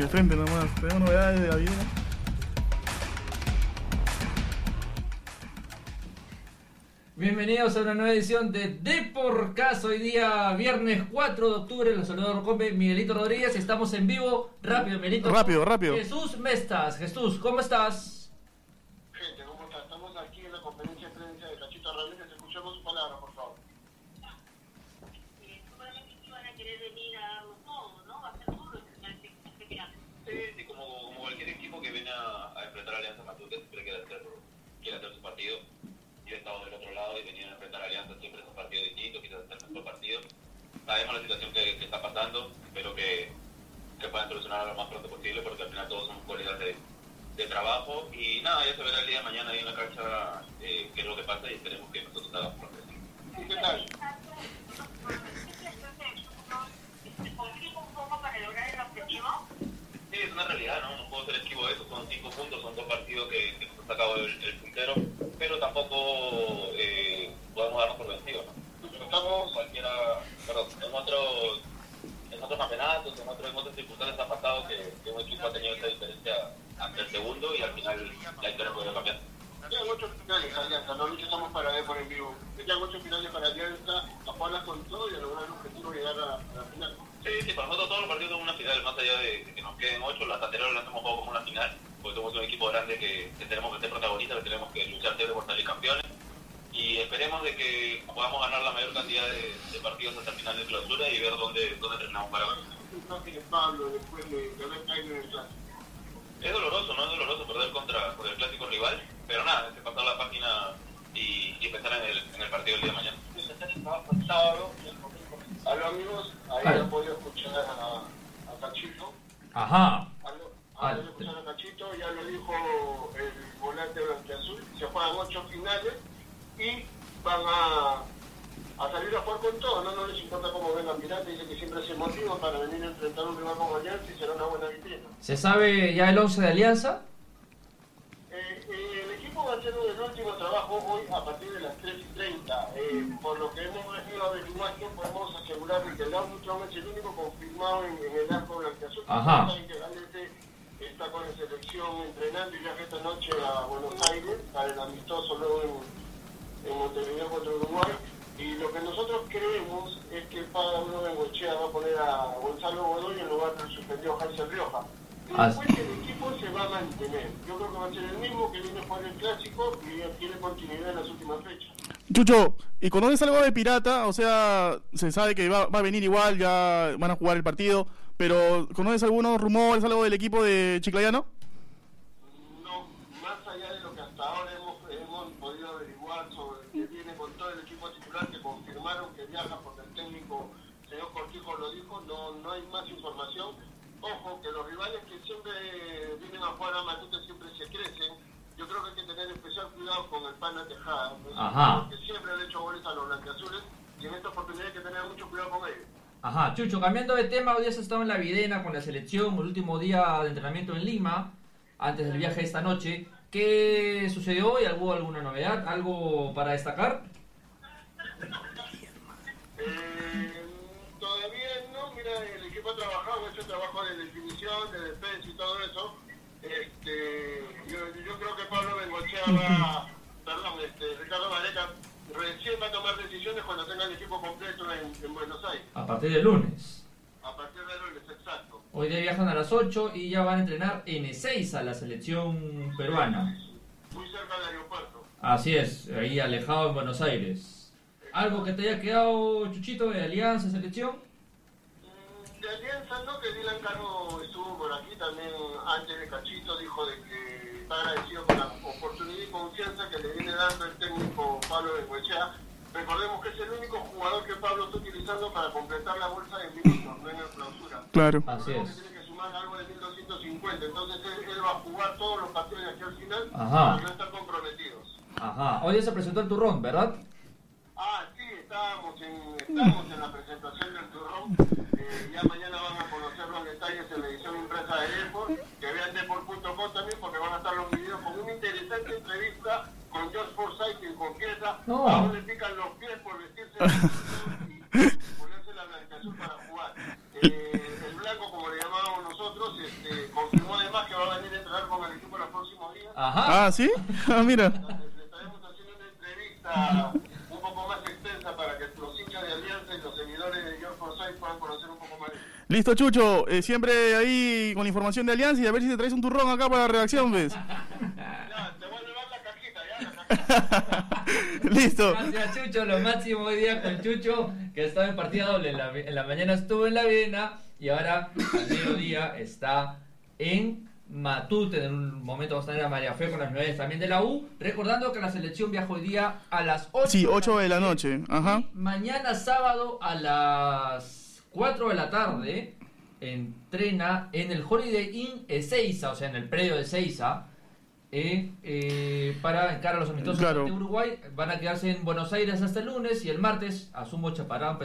de frente nomás. Tenemos novedades de la vida. Bienvenidos a una nueva edición de Deporcast. Hoy día, viernes 4 de octubre. Los saludos Combe, Miguelito Rodríguez. Estamos en vivo. Rápido, Miguelito. Rápido, rápido. Jesús Mestas. Jesús, ¿cómo estás? Gente, ¿cómo está? Estamos aquí en la conferencia de prensa de Cachito Ramírez. Escuchemos su palabra, por favor. eh, seguramente sí van a querer venir a darlo todo, ¿no? Va a ser duro enfrentar este, este grande. Sí, sí, como, como cualquier equipo que viene a, a enfrentar a Alianza Matute, siempre quiere hacer, quiere hacer su partido. Yo he estado del otro lado y venía a enfrentar a Alianza, siempre es un partido distinto, quizás hacer mejor partido. Sabemos la situación que, que está pasando, espero que, solucionarla lo más pronto posible, porque al final todos somos colegas de, de trabajo. Y nada, ya se verá el día de mañana ahí en la cancha eh, qué es lo que pasa y esperemos que nosotros hagamos progreso. ¿Qué tal? ¿Se complica un poco para lograr el objetivo? Sí, es una realidad, ¿no? No puedo ser esquivo de eso. Son cinco puntos, son dos partidos que, que nos ha sacado el, el puntero, pero tampoco eh, podemos darnos por vencidos, ¿no? Nosotros estamos cualquiera, perdón, en otros, en otros campeonatos, en, otros, en otras circunstancias ha pasado que, que un equipo ha tenido esa diferencia ante el segundo y al final la historia puede cambiar. Quedan ocho finales, Alianza. No luchamos para ver por en vivo. Quedan ocho finales para Alianza, a jugarlas con todo y a lograr el objetivo de llegar a, a la final. Sí, sí, para nosotros todos los partidos son una final, más allá de, de que nos queden ocho, las anteriores las hemos jugado como una final, porque somos un equipo grande que, que tenemos que ser protagonistas, que tenemos que luchar siempre por salir campeones, y esperemos de que podamos ganar la mayor cantidad de, de partidos hasta el final de clausura y ver dónde, dónde terminamos para de Pablo después de, de haber caído en el clásico. Es doloroso, ¿no? Es doloroso perder contra, contra el clásico rival, pero nada, es que pasar la página y, y empezar en el, en el partido del día de mañana. El trabajo el sábado, amigos, ahí han podido escuchar a, a Cachito. Ajá. Algo- Ah, escuchar a Cachito, ya lo dijo el volante blanqueazul, se juegan ocho finales y van a, a salir a jugar con todo, no, no les importa cómo vengan Pirata, dice que siempre se motivan para venir a enfrentar a un rival como Alianza y será una buena vitrina. ¿Se sabe ya el 11 de Alianza? Eh, eh, el equipo va a hacer el último trabajo hoy a partir de las 3 y 30. Eh, por lo que hemos venido averiguando, podemos asegurar que el Armstrong es el único confirmado en, en el arco blanqueazul. Ajá. Que está con la selección entrenando y viaja esta noche a Buenos Aires para el amistoso luego en, en Montevideo contra Uruguay. Y lo que nosotros creemos es que Pablo Bengochea va a poner a Gonzalo Godoy en lugar del suspendido Hansel Rioja. Y Ah. después el equipo se va a mantener. Yo creo que va a ser el mismo que viene a jugar el clásico y tiene continuidad en las últimas fechas. Chucho, ¿y conoces algo de Pirata? O sea, se sabe que va, va a venir igual, ya van a jugar el partido, pero ¿conoces algunos rumores, algo del equipo de Chiclayano? No, más allá de lo que hasta ahora hemos, hemos podido averiguar sobre que viene con todo el equipo titular que confirmaron que viaja porque el técnico señor Cortijo lo dijo, no, no hay más información. Ojo, que los rivales que siempre vienen a jugar a Matute siempre se crecen. Yo creo que hay que tener especial cuidado con el Pana Tejada, ¿no? Porque siempre han hecho goles a los blanqueazules y en esta oportunidad hay que tener mucho cuidado con ellos. Ajá, Chucho, cambiando de tema, hoy has estado en la Videna con la selección, el último día de entrenamiento en Lima, antes del viaje de esta noche. ¿Qué sucedió hoy? ¿Hubo alguna novedad? ¿Algo para destacar? Definición, de defensa y todo eso. Este, yo, yo creo que Pablo Bengochea va, perdón, este, Ricardo Vareca recién va a tomar decisiones cuando tenga el equipo completo en, en Buenos Aires, A partir del lunes. a partir de lunes, exacto. Hoy día viajan a las 8 y ya van a entrenar en Ezeiza, la selección peruana. Muy cerca del aeropuerto. Así es, ahí alejado en Buenos Aires. ¿Algo que te haya quedado, Chuchito, de Alianza, selección? Mm, De Alianza, ¿no? Que Dylan Caro también antes de Cachito, dijo de que está agradecido con la oportunidad y confianza que le viene dando el técnico Pablo Bengoechea. Recordemos que es el único jugador que Pablo está utilizando para completar la bolsa de minutos, no en la clausura. Claro. Así es. que tiene que sumar algo de 1250, entonces él, él va a jugar todos los partidos de aquí al final Ajá. para no estar comprometidos. Ajá, hoy se presentó el turrón, ¿verdad? Ah, sí, estábamos en, estábamos en la presentación del turrón ya mañana van a conocer los detalles en la edición impresa de Depor, que vean Depor.com también porque van a estar los videos con una interesante entrevista con George Forsyth quien confiesa no. aún le pican los pies por vestirse y ponerse la blancación para jugar. Eh, el blanco, como le llamábamos nosotros, este, confirmó además que va a venir a entrenar con el equipo los próximos días. Ajá. Ah, ¿sí? Ah, mira. Le estaremos haciendo una entrevista Listo, Chucho. Eh, siempre ahí con la información de Alianza y a ver si te traes un turrón acá para la redacción, ¿ves? Ya, te voy a llevar la cajita, ya, la. Listo. Gracias, Chucho. Lo máximo hoy día con Chucho, que estaba en partida doble. En la, en la mañana estuvo en la Viena y ahora al mediodía está en Matute. En un momento vamos a tener a María Fe con las novedades también de la U. Recordando que la selección viaja hoy día a las 8 Sí, 8 de la noche. Ajá. Y mañana sábado a las 4 de la tarde entrena en el Holiday Inn Ezeiza, o sea, en el predio de Ezeiza, eh, eh, para encarar a los amistosos Claro. de Uruguay. Van a quedarse en Buenos Aires hasta el lunes y el martes, asumo, chaparán.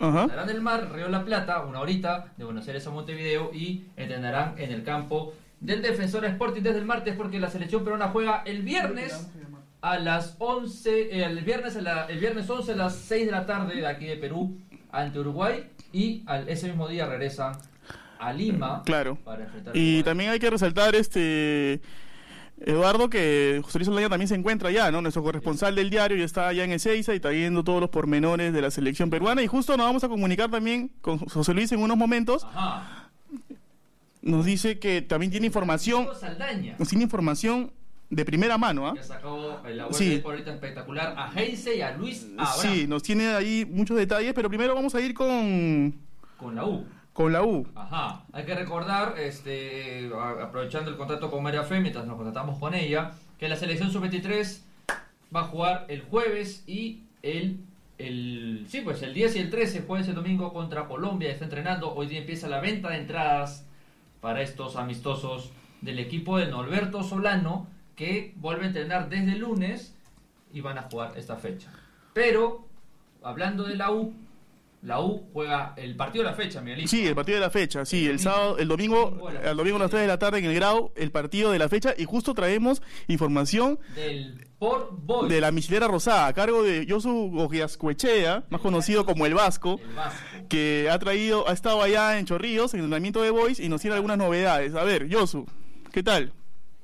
Ajá. Estarán del mar, Río la Plata, una horita de Buenos Aires a Montevideo y entrenarán en el campo del Defensor Sporting desde el martes porque la selección peruana juega el viernes a las 11, eh, el viernes a la- el viernes 11 a las 6 de la tarde de aquí de Perú ante Uruguay y al, ese mismo día regresan a Lima Claro. para enfrentar a Y también hay que resaltar, este Eduardo, que José Luis Olaya también se encuentra allá, ¿no? Nuestro corresponsal del diario ya está allá en Ezeiza y está viendo todos los pormenores de la selección peruana. Y justo nos vamos a comunicar también con José Luis en unos momentos. Ajá. Nos dice que también tiene información, Saldaña. nos tiene información de primera mano, ¿ah? Sacado en la web Sí. ahorita espectacular a Heinze y a Luis Abraham Sí, nos tiene ahí muchos detalles, pero primero vamos a ir con, con la U. con la U. Ajá, hay que recordar, este, aprovechando el contrato con María Fe, mientras nos contratamos con ella, que la selección sub-23 va a jugar el jueves y el, el, sí, pues el 10 y el 13, jueves y domingo contra Colombia, está entrenando, hoy día empieza la venta de entradas para estos amistosos del equipo de Norberto Solano, que vuelve a entrenar desde el lunes y van a jugar esta fecha. Pero, hablando de la U, la U juega el partido de la fecha, Miguelito. Sí, el partido de la fecha, sí, el domingo. sábado, el domingo, el domingo a las 3 de la tarde en el grado, el partido de la fecha y justo traemos información Del Port Boys. de la misilera rosada a cargo de Josu Ogiascuechea, más conocido como el Vasco, El Vasco. que ha traído, ha estado allá en Chorrillos, en el entrenamiento de Boys y nos tiene algunas novedades. A ver, Josu, ¿qué tal?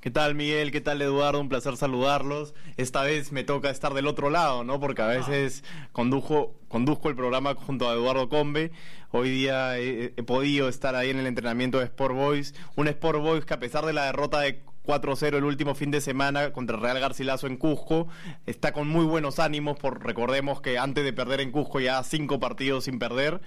¿Qué tal Miguel? ¿Qué tal Eduardo? Un placer saludarlos. Esta vez me toca estar del otro lado, ¿no? Porque a veces condujo, conduzco el programa junto a Eduardo Combe. Hoy día he, podido estar ahí en el entrenamiento de Sport Boys. Un Sport Boys que a pesar de la derrota de 4-0 el último fin de semana contra Real Garcilaso en Cusco, está con muy buenos ánimos, por recordemos que antes de perder en Cusco ya cinco partidos sin perder,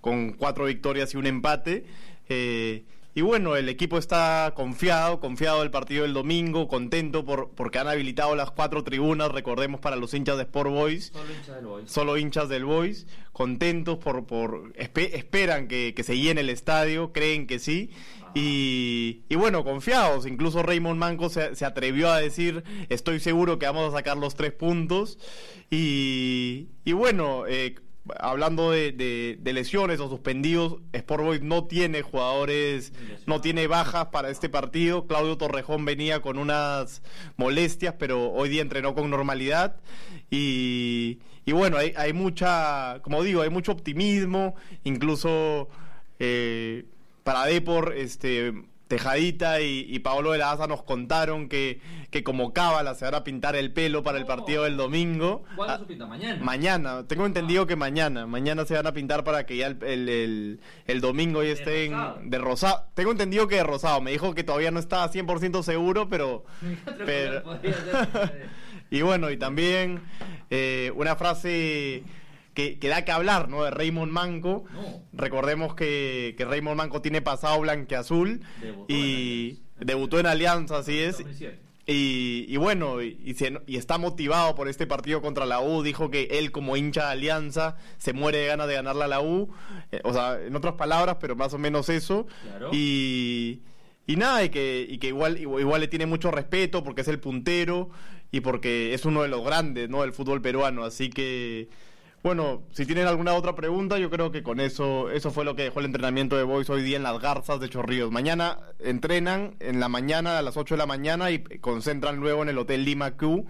con cuatro victorias y un empate. Eh, y bueno, el equipo está confiado, confiado del partido del domingo, contento por, porque han habilitado las cuatro tribunas, recordemos, para los hinchas de Sport Boys Solo hincha del Boys. solo hinchas del Boys, contentos por, por espe- esperan que, que se llene el estadio, creen que sí. Y, y bueno, confiados, incluso Raymond Manco se, se atrevió a decir, estoy seguro que vamos a sacar los tres puntos. Y, y bueno, eh, hablando de, de- lesiones o suspendidos, Sport Boys no tiene jugadores, no tiene bajas para este partido. Claudio Torrejón venía con unas molestias, pero hoy día entrenó con normalidad. Y, y bueno, hay, hay mucha, como digo, hay mucho optimismo, incluso eh, para Depor, este... Tejadita y, y Paolo de la Asa nos contaron que, que como cábala se van a pintar el pelo para el Oh. partido del domingo. ¿Cuándo Ah, se pinta? Mañana. Mañana, tengo entendido que mañana, mañana se van a pintar para que ya el, el, el- el domingo ya estén rosado. de rosado. Tengo entendido que de rosado, me dijo que todavía no estaba 100% seguro, pero... Pero- y bueno, y también eh, una frase que, que da que hablar, ¿no? De Raymond Manco. No. Recordemos que, que Raymond Manco tiene pasado blanqueazul Debutó en y Alianza. debutó en Alianza, así es. 2007. Y, y bueno, y, y se- y está motivado por este partido contra la U. Dijo que él, como hincha de Alianza, se muere de ganas de ganarle a la U. Eh, o sea, en otras palabras, pero más o menos eso. Claro. Y, y nada, y que, y que igual, igual, igual le tiene mucho respeto porque es el puntero y porque es uno de los grandes ¿no? del fútbol peruano. Así que. Bueno, si tienen alguna otra pregunta, yo creo que con eso, eso fue lo que dejó el entrenamiento de Boys hoy día en las Garzas de Chorrillos. Mañana entrenan en la mañana a las 8 de la mañana y concentran luego en el Hotel Lima Q.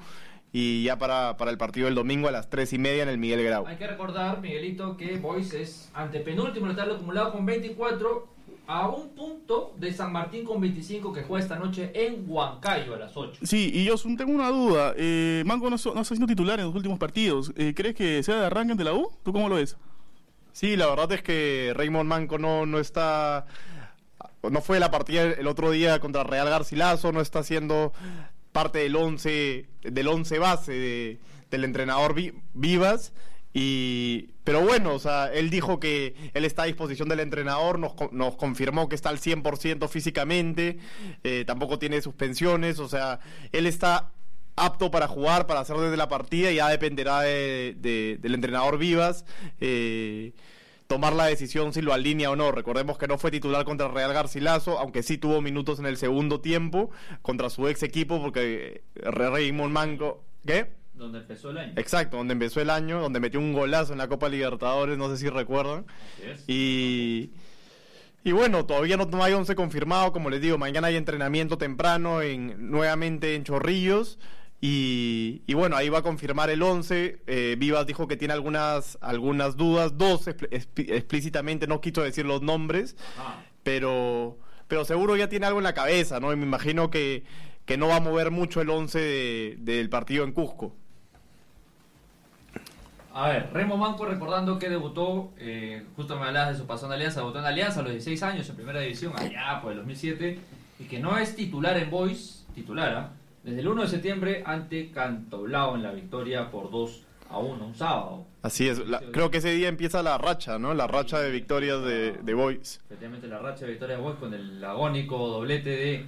y ya para, para el partido del domingo a las tres y media en el Miguel Grau. Hay que recordar, Miguelito, que Boys es antepenúltimo en el acumulado con 24 a un punto de San Martín con 25 que juega esta noche en Huancayo a las 8. Sí, y yo tengo una duda. Eh, Manco no, so- no está siendo titular en los últimos partidos. Eh, ¿Crees que sea de arranque ante la U? ¿Tú cómo lo ves? Sí, la verdad es que Raymond Manco no, no está. No fue la partida el otro día contra Real Garcilaso, no está siendo parte del 11 del once base de- del entrenador Vi- Vivas. Y, pero bueno, o sea, él dijo que él está a disposición del entrenador, nos, nos confirmó que está al 100% físicamente, eh, tampoco tiene suspensiones, o sea, él está apto para jugar, para hacer desde la partida ya dependerá de- de- del entrenador Vivas eh, tomar la decisión si lo alinea o no. Recordemos que no fue titular contra Real Garcilaso, aunque sí tuvo minutos en el segundo tiempo contra su ex equipo porque eh, Raymond Manco... ¿Qué? Donde empezó el año. Exacto, donde empezó el año, donde metió un golazo en la Copa Libertadores, no sé si recuerdan. Así es. Y, y bueno, todavía no, no hay 11 confirmado, como les digo, mañana hay entrenamiento temprano en, nuevamente en Chorrillos. Y, y bueno, ahí va a confirmar el 11. Eh, Vivas dijo que tiene algunas, algunas dudas, dos explícitamente, no quiso decir los nombres, pero, pero seguro ya tiene algo en la cabeza, ¿no? Y me imagino que, que no va a mover mucho el 11 de- del partido en Cusco. A ver, Remo Manco recordando que debutó, eh, justo me hablabas de su pasón de Alianza, debutó en Alianza a los 16 años en primera división, allá por el 2007, y que no es titular en Boys, titulara, desde el 1 de septiembre ante Cantoblao en la victoria por 2 a 1, un sábado. Así es, la- creo que ese día empieza la racha, ¿no? La racha de victorias de, de Boys. Efectivamente la racha de victoria de Boys con el agónico doblete de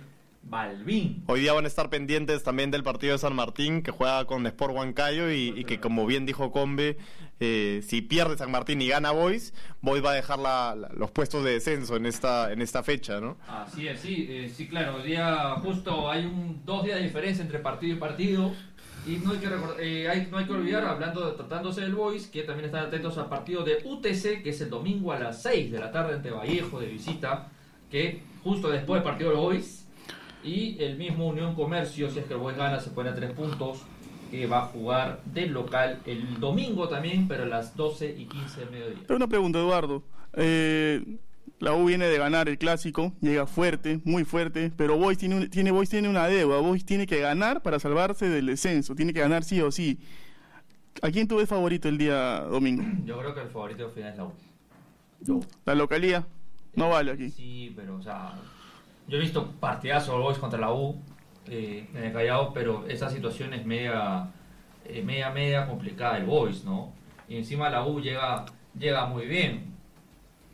Balvin. Hoy día van a estar pendientes también del partido de San Martín, que juega con Sport Huancayo y, y que, como bien dijo Combe, eh, si pierde San Martín y gana Boys, Boys va a dejar la- la- los puestos de descenso en esta, en esta fecha, ¿no? Así es, sí, eh, sí, claro. Hoy día justo hay un dos días de diferencia entre partido y partido. Y no hay que, recor- eh, hay, no hay que olvidar, hablando de- tratándose del Boys, que también están atentos al partido de UTC, que es el domingo a las 6 de la tarde ante Vallejo de visita, que justo después del partido del Boys. Y el mismo Unión Comercio, si es que el Boys gana, se pone a tres puntos, que va a jugar del local el domingo también, pero a las 12 y 15 del mediodía. Pero una pregunta, Eduardo. Eh, la U viene de ganar el clásico, llega fuerte, muy fuerte, pero Boys tiene, un- tiene, Boys tiene una deuda. Boys tiene que ganar para salvarse del descenso, tiene que ganar sí o sí. ¿A quién tú ves favorito el día domingo? Yo creo que el favorito final es la U. La localía no vale aquí. Sí, pero, o sea, yo he visto partidazos de Boys contra la U eh, en el Callao, pero esa situación es media, eh, media, media complicada el Boys, ¿no? Y encima la U llega, llega muy bien.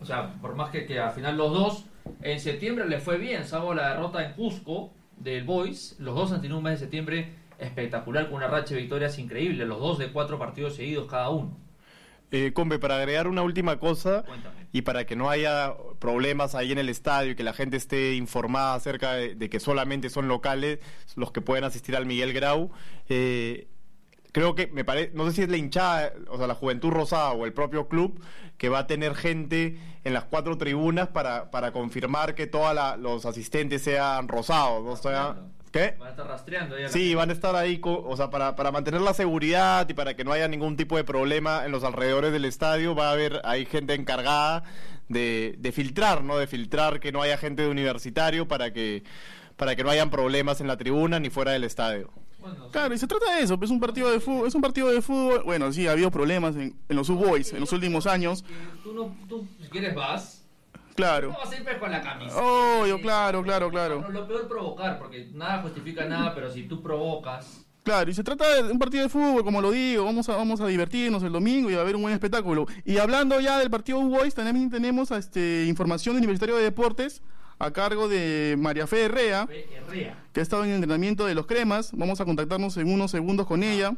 O sea, por más que, que al final los dos, en septiembre le fue bien, salvo la derrota en Cusco del Boys, los dos han tenido un mes de septiembre espectacular con una racha de victorias increíble, los dos de cuatro partidos seguidos cada uno. Eh, Combe, para agregar una última cosa, Cuéntame. y para que no haya problemas ahí en el estadio y que la gente esté informada acerca de, de que solamente son locales los que pueden asistir al Miguel Grau, eh, creo que me parece, no sé si es la hinchada, o sea, la Juventud Rosada o el propio club que va a tener gente en las cuatro tribunas para, para confirmar que todos los asistentes sean rosados, ¿no? O sea, ¿Qué? Van a estar rastreando ahí a la Sí, van a estar ahí, co- o sea, para, para mantener la seguridad y para que no haya ningún tipo de problema en los alrededores del estadio, va a haber, hay gente encargada de, de filtrar, ¿no? De filtrar que no haya gente de universitario para que, para que no hayan problemas en la tribuna ni fuera del estadio. Bueno, Claro, y se trata de eso, pues, es un partido de fútbol, es un partido de fútbol, bueno, sí, ha habido problemas en, en los U-Boys en los últimos años, Tú, no, tú, si quieres, vas. Claro. No vas a ir pues, con la camisa. Obvio, claro, claro, claro. No, lo peor es provocar, porque nada justifica nada, pero si tú provocas. Claro, y se trata de un partido de fútbol, como lo digo, vamos a, vamos a divertirnos el domingo y a ver un buen espectáculo. Y hablando ya del partido U-Boys, también tenemos este, información del Universitario de Deportes a cargo de María Fe Herrea, Fe Herrea. que ha estado en el entrenamiento de los cremas. Vamos a contactarnos en unos segundos con ella.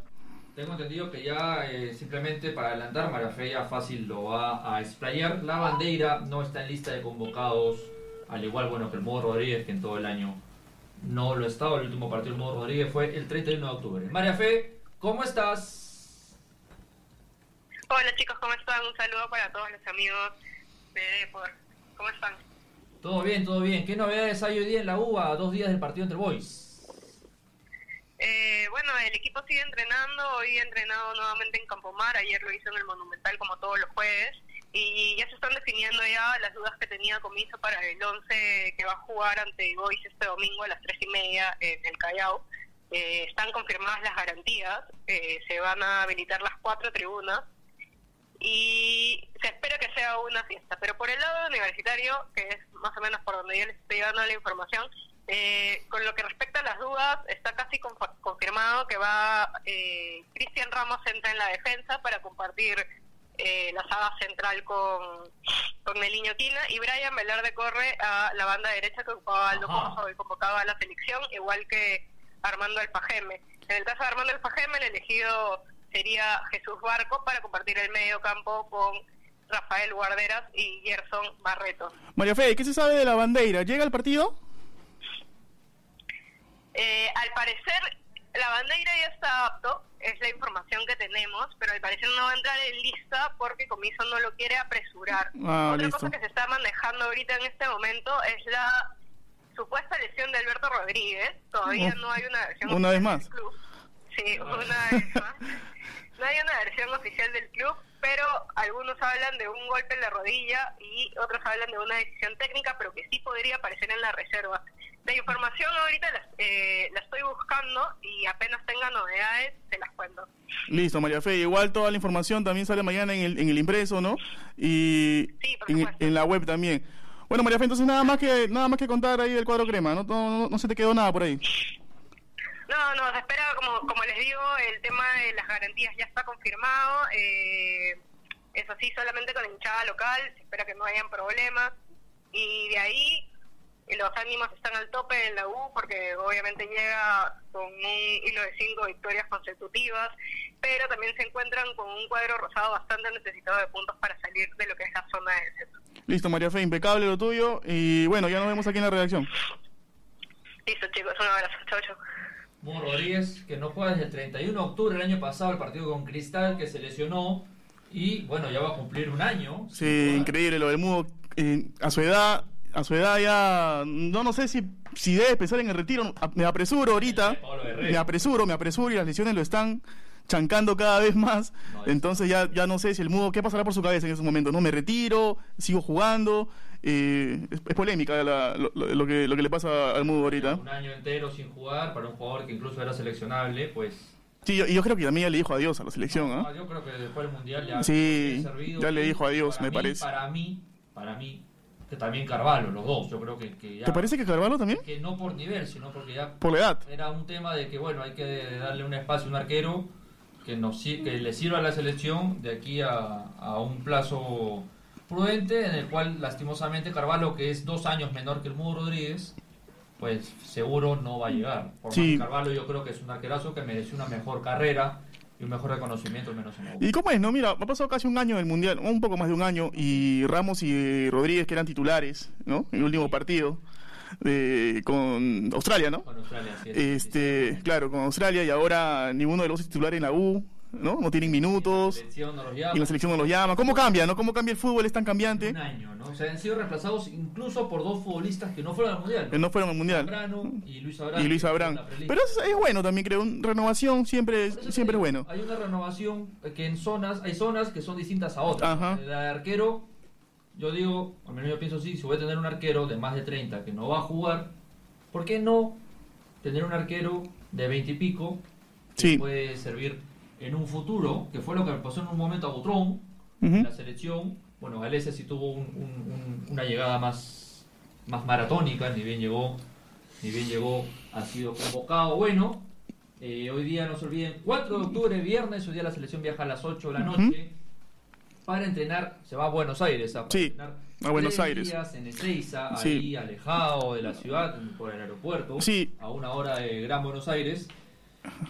Tengo entendido que ya eh, simplemente para adelantar, María Fe ya fácil lo va a explayar. La bandera no está en lista de convocados, al igual bueno que el Modo Rodríguez, que en todo el año no lo ha estado. El último partido del Modo Rodríguez fue el 31 de octubre. María Fe, ¿cómo estás? Hola chicos, ¿cómo están? Un saludo para todos los amigos de Depor. ¿Cómo están? Todo bien, todo bien. ¿Qué novedades hay hoy día en la UBA dos días del partido entre Boys? Eh, bueno, el equipo sigue entrenando, hoy he entrenado nuevamente en Campomar, ayer lo hizo en el Monumental como todos los jueves, y ya se están definiendo ya las dudas que tenía Comiso para el 11 que va a jugar ante Boys este domingo a las tres y media en el Callao. Eh, están confirmadas las garantías, eh, se van a habilitar las cuatro tribunas. Y se espera que sea una fiesta. Pero por el lado universitario, que es más o menos por donde yo les estoy dando la información, eh, con lo que respecta a las dudas, está casi confirmado que va eh, Cristian Ramos entra en la defensa para compartir eh, la saga central con, con Meliño Quina y Brian Velarde corre a la banda derecha que ocupaba Aldo. Corso y convocaba a la selección, igual que Armando Alfajeme. En el caso de Armando Alfajeme, el elegido sería Jesús Barco para compartir el medio campo con Rafael Guarderas y Gerson Barreto. María Fe, ¿qué se sabe de la bandera? ¿Llega al partido? Eh, al parecer, la bandera ya está apto, es la información que tenemos, pero al parecer no va a entrar en lista porque Comiso no lo quiere apresurar. Ah, Otra listo. cosa que se está manejando ahorita en este momento es la supuesta lesión de Alberto Rodríguez. Todavía no hay una versión una vez oficial más. del club. Sí, una vez más. No hay una versión oficial del club, pero algunos hablan de un golpe en la rodilla y otros hablan de una decisión técnica, pero que sí podría aparecer en la reserva. La información ahorita la, eh, la estoy buscando y apenas tenga novedades, se las cuento. Listo, María Fe. Igual toda la información también sale mañana en el, en el impreso, ¿no? Y Sí, por en, en la web también. Bueno, María Fe, entonces nada más que nada más que contar ahí del cuadro crema, ¿no? No, no, no se te quedó nada por ahí. No, no, se espera, como, como les digo, el tema de las garantías ya está confirmado. Eh, eso sí, solamente con hinchada local, se espera que no hayan problemas. Y de ahí los ánimos están al tope en la U porque obviamente llega con un hilo de cinco victorias consecutivas, pero también se encuentran con un cuadro rosado bastante necesitado de puntos para salir de lo que es la zona de descenso. Listo, María Fe, impecable lo tuyo. Y bueno, ya nos vemos aquí en la redacción. Listo, chicos, un abrazo. Chau, chau. Mo Rodríguez, que no juega desde el 31 de octubre del año pasado el partido con Cristal, que se lesionó. Y bueno, ya va a cumplir un año. Sí, increíble lo del mudo. Eh, a su edad, a su edad ya, no, no sé si, si debe pensar en el retiro. Me apresuro ahorita, me apresuro, me apresuro y las lesiones lo están chancando cada vez más. No, es- Entonces ya, ya no sé si el mudo, ¿qué pasará por su cabeza en ese momento? ¿No? Me retiro, sigo jugando. eh, es, es polémica la- lo, lo- que, lo que le pasa al mudo ahorita. Un año entero sin jugar para un jugador que incluso era seleccionable, pues. Sí, yo, y yo creo que también ya le dijo adiós a la selección, ¿ah? ah, Yo creo que después del mundial ya. Sí, servido. ya le dijo adiós, me mí- parece. Para mí, para mí, que también Carvalho, los dos, yo creo que, que ya. ¿Te parece que Carvalho también? Que no por nivel, sino porque ya Por la edad. era un tema de que bueno hay que darle un espacio a un arquero que nos que le sirva a la selección de aquí a, a un plazo prudente en el cual lastimosamente Carvalho que es dos años menor que el Mudo Rodríguez pues seguro no va a llegar por Sí. Carvalho yo creo que es un arquerazo que merece una mejor carrera y un mejor reconocimiento al menos en. ¿Y cómo es, no? Mira, ha pasado casi un año del Mundial, un poco más de un año, y Ramos y Rodríguez, que eran titulares, ¿no? En el último partido de- con Australia, ¿no? Con Australia, es. Este, claro, con Australia, y ahora ninguno de los es titular en la U, ¿no? No tienen Y la minutos, no y la selección no los llama. ¿Cómo cambia, no? ¿Cómo cambia el fútbol? Es tan cambiante, un año, ¿no? O sea, han sido reemplazados incluso por dos futbolistas que no fueron al mundial. que no fueron al Mundial. Zambrano y Luis Abrán. Y Luis Abrán. La prelista. Pero es, es bueno también, creo. Renovación siempre, es- siempre es bueno. Hay una renovación que en zonas, hay zonas que son distintas a otras. Ajá. El arquero, yo digo, al menos yo pienso así, si voy a tener un arquero de más de 30 que no va a jugar, ¿por qué no tener un arquero de 20 y pico que Sí. puede servir en un futuro, que fue lo que pasó en un momento a Butrón, en la selección? Bueno, Galese sí tuvo un- un- un- una llegada más, más maratónica, ni bien llegó, ni bien llegó, ha sido convocado. Bueno, eh, hoy día no se olviden, 4 de octubre, viernes, hoy día la selección viaja a las 8 de la noche para entrenar, se va a Buenos Aires a, Sí, a Buenos Aires. días en Ezeiza, Sí. ahí alejado de la ciudad, por el aeropuerto, Sí. a una hora de Gran Buenos Aires.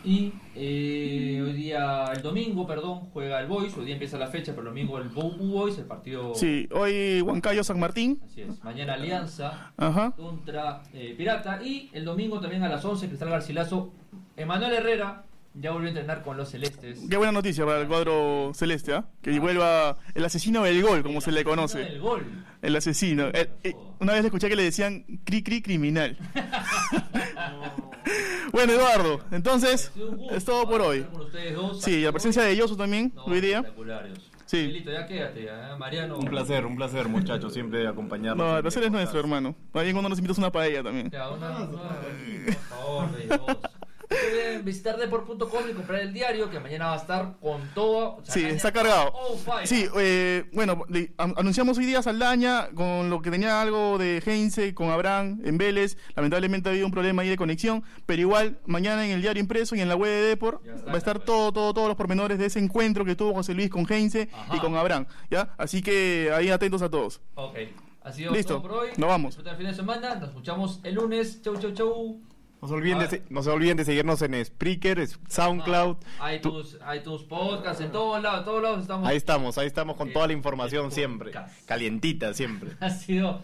Y eh, hoy día, el domingo, perdón, juega el Boys. Hoy día empieza la fecha, pero el domingo el Bo- Boys, el partido. Sí, hoy Huancayo San Martín. Así es. Mañana Alianza Ajá. contra eh, Pirata. Y el domingo también a las 11, Cristal Garcilaso. Emanuel Herrera ya volvió a entrenar con los Celestes. Qué buena noticia para el cuadro celeste, ¿ah? Que vuelva el asesino del gol, como se le El conoce. gol. El asesino. Eh, eh, una vez le escuché que le decían cri cri criminal. Bueno, Eduardo, entonces es todo por ¿ah? hoy. Sí, la presencia de Yoso también, No, hoy día. Sí. Miguelito, ya quédate, ¿eh? Mariano. Un placer, un placer, muchachos, siempre acompañarnos. No, el placer es nuestro, hermano. Ahí cuando nos invitas una paella también. Ya, una, una- por favor, de Dios. Pueden visitar deport.com y comprar el diario que mañana va a estar con todo. Sí, Saldaña está cargado. Sí, eh, bueno, le- anunciamos hoy día Saldaña con lo que tenía algo de Heinze con Abraham en Vélez. Lamentablemente ha habido un problema ahí de conexión, pero igual mañana en el diario impreso y en la web de Deport está, va a estar todo, todo, todos los pormenores de ese encuentro que tuvo José Luis con Heinze Ajá. y con Abraham, ¿ya? Así que ahí atentos a todos. Ok. Ha sido Listo, todo por hoy. nos vamos. Disfruten el fin de semana. Nos escuchamos el lunes. Chau, chau, chau. No se, olviden de, Ah. no se olviden de seguirnos en Spreaker, SoundCloud. Ah, iTunes, iTunes Podcast, en todos lados, todos lados estamos. Ahí estamos, ahí estamos con Eh, toda la información el siempre. Calientita siempre. Ha sido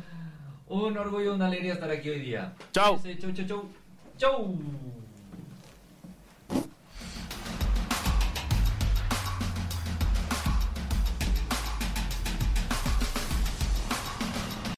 un orgullo, una alegría estar aquí hoy día. Chau. Chau, chau, chau. Chau.